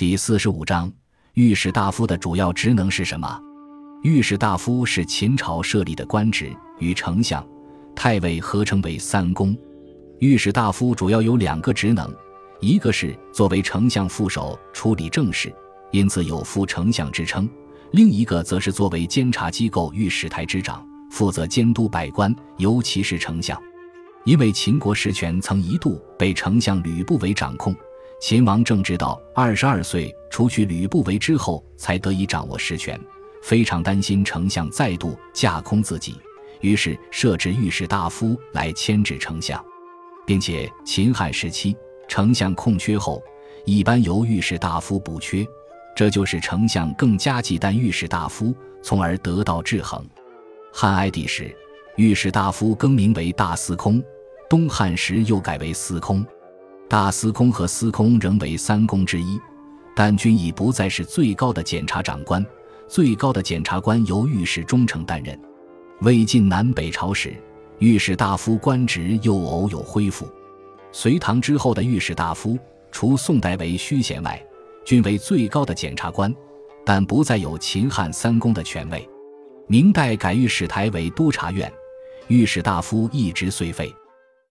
第四十五章，御史大夫的主要职能是什么？御史大夫是秦朝设立的官职，与丞相、太尉合称为三公。御史大夫主要有两个职能，一个是作为丞相副手处理政事，因此有副丞相之称；另一个则是作为监察机构御史台之长，负责监督百官，尤其是丞相。因为秦国实权曾一度被丞相吕不韦掌控，秦王政直到二十二岁除去吕不韦之后，才得以掌握实权，非常担心丞相再度架空自己，于是设置御史大夫来牵制丞相，并且秦汉时期丞相空缺后，一般由御史大夫补缺，这就使丞相更加忌惮御史大夫，从而得到制衡。汉哀帝时。御史大夫更名为大司空，东汉时又改为司空。大司空和司空仍为三公之一，但均已不再是最高的检察长官。最高的检察官由御史中丞担任。魏晋南北朝时，御史大夫官职又偶有恢复。隋唐之后的御史大夫，除宋代为虚衔外，均为最高的检察官，但不再有秦汉三公的权位。明代改御史台为都察院。御史大夫一职虽废，